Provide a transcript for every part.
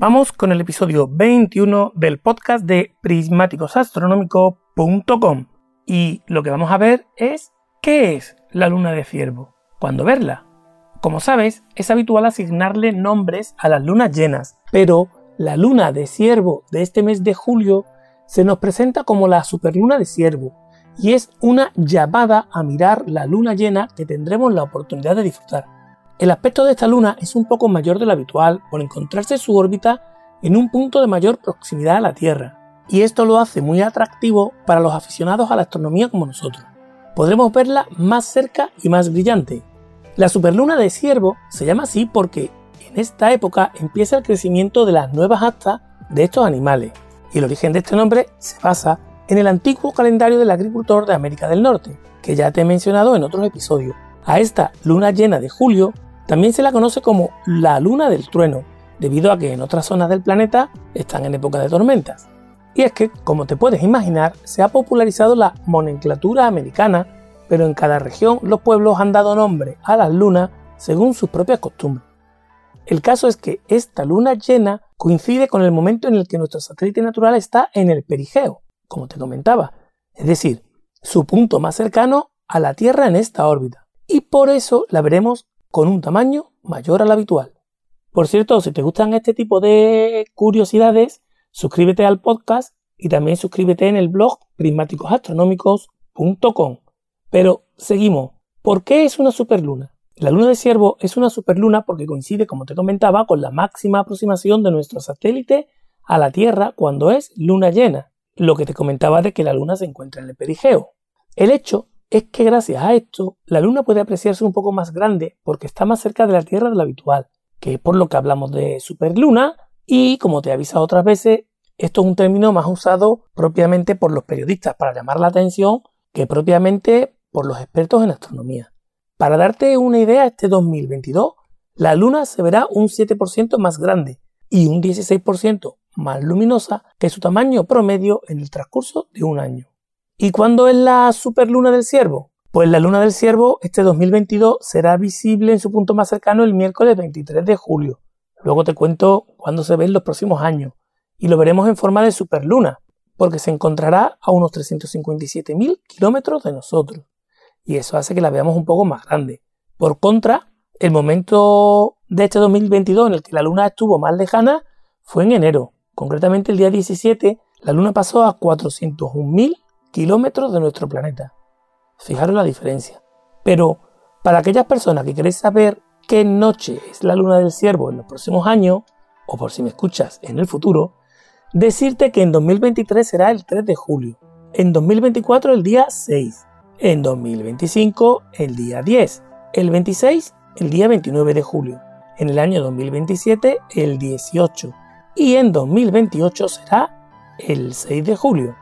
Vamos con el episodio 21 del podcast de prismáticosastronómico.com y lo que vamos a ver es ¿qué es la luna de ciervo? ¿Cuándo verla? Como sabes, es habitual asignarle nombres a las lunas llenas, pero la luna de ciervo de este mes de julio se nos presenta como la superluna de ciervo y es una llamada a mirar la luna llena que tendremos la oportunidad de disfrutar. El aspecto de esta luna es un poco mayor de lo habitual por encontrarse su órbita en un punto de mayor proximidad a la Tierra, y esto lo hace muy atractivo para los aficionados a la astronomía como nosotros. Podremos verla más cerca y más brillante. La superluna de Ciervo se llama así porque en esta época empieza el crecimiento de las nuevas astas de estos animales, y el origen de este nombre se basa en el antiguo calendario del agricultor de América del Norte, que ya te he mencionado en otros episodios. A esta luna llena de julio también se la conoce como la luna del trueno, debido a que en otras zonas del planeta están en época de tormentas. Y es que, como te puedes imaginar, se ha popularizado la nomenclatura americana, pero en cada región los pueblos han dado nombre a las lunas según sus propias costumbres. El caso es que esta luna llena coincide con el momento en el que nuestro satélite natural está en el perigeo, como te comentaba, es decir, su punto más cercano a la Tierra en esta órbita, y por eso la veremos con un tamaño mayor al habitual. Por cierto, si te gustan este tipo de curiosidades, suscríbete al podcast y también suscríbete en el blog prismáticosastronómicos.com. Pero seguimos. ¿Por qué es una superluna? La luna de Ciervo es una superluna porque coincide, como te comentaba, con la máxima aproximación de nuestro satélite a la Tierra cuando es luna llena, lo que te comentaba de que la luna se encuentra en el perigeo. El hecho es que gracias a esto la Luna puede apreciarse un poco más grande porque está más cerca de la Tierra de lo habitual, que es por lo que hablamos de superluna y como te he avisado otras veces, esto es un término más usado propiamente por los periodistas para llamar la atención que propiamente por los expertos en astronomía. Para darte una idea, este 2022 la Luna se verá un 7% más grande y un 16% más luminosa que su tamaño promedio en el transcurso de un año. ¿Y cuándo es la superluna del ciervo? Pues la luna del ciervo este 2022 será visible en su punto más cercano el miércoles 23 de julio. Luego te cuento cuándo se ve en los próximos años. Y lo veremos en forma de superluna, porque se encontrará a unos 357.000 kilómetros de nosotros. Y eso hace que la veamos un poco más grande. Por contra, el momento de este 2022 en el que la luna estuvo más lejana fue en enero. Concretamente el día 17, la luna pasó a 401.000 kilómetros de nuestro planeta. Fijaros la diferencia. Pero para aquellas personas que queréis saber qué noche es la luna del ciervo en los próximos años, o por si me escuchas en el futuro, decirte que en 2023 será el 3 de julio, en 2024 el día 6, en 2025 el día 10, el 26 el día 29 de julio, en el año 2027 el 18 y en 2028 será el 6 de julio.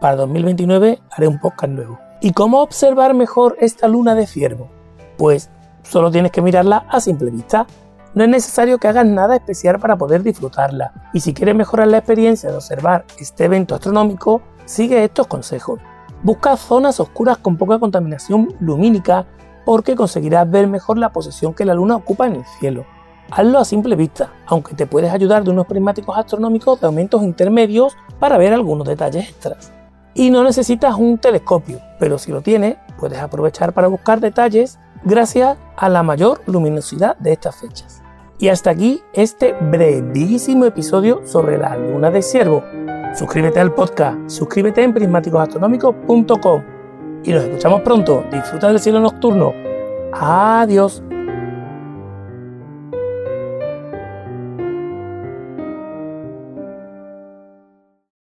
Para 2029 haré un podcast nuevo. ¿Y cómo observar mejor esta luna de ciervo? Pues solo tienes que mirarla a simple vista. No es necesario que hagas nada especial para poder disfrutarla. Y si quieres mejorar la experiencia de observar este evento astronómico, sigue estos consejos. Busca zonas oscuras con poca contaminación lumínica porque conseguirás ver mejor la posición que la luna ocupa en el cielo. Hazlo a simple vista, aunque te puedes ayudar de unos prismáticos astronómicos de aumentos intermedios para ver algunos detalles extras y no necesitas un telescopio, pero si lo tienes, puedes aprovechar para buscar detalles gracias a la mayor luminosidad de estas fechas. Y hasta aquí este brevísimo episodio sobre la luna de ciervo. Suscríbete al podcast, suscríbete en prismáticosastronómicos.com y nos escuchamos pronto. Disfruta del cielo nocturno. Adiós.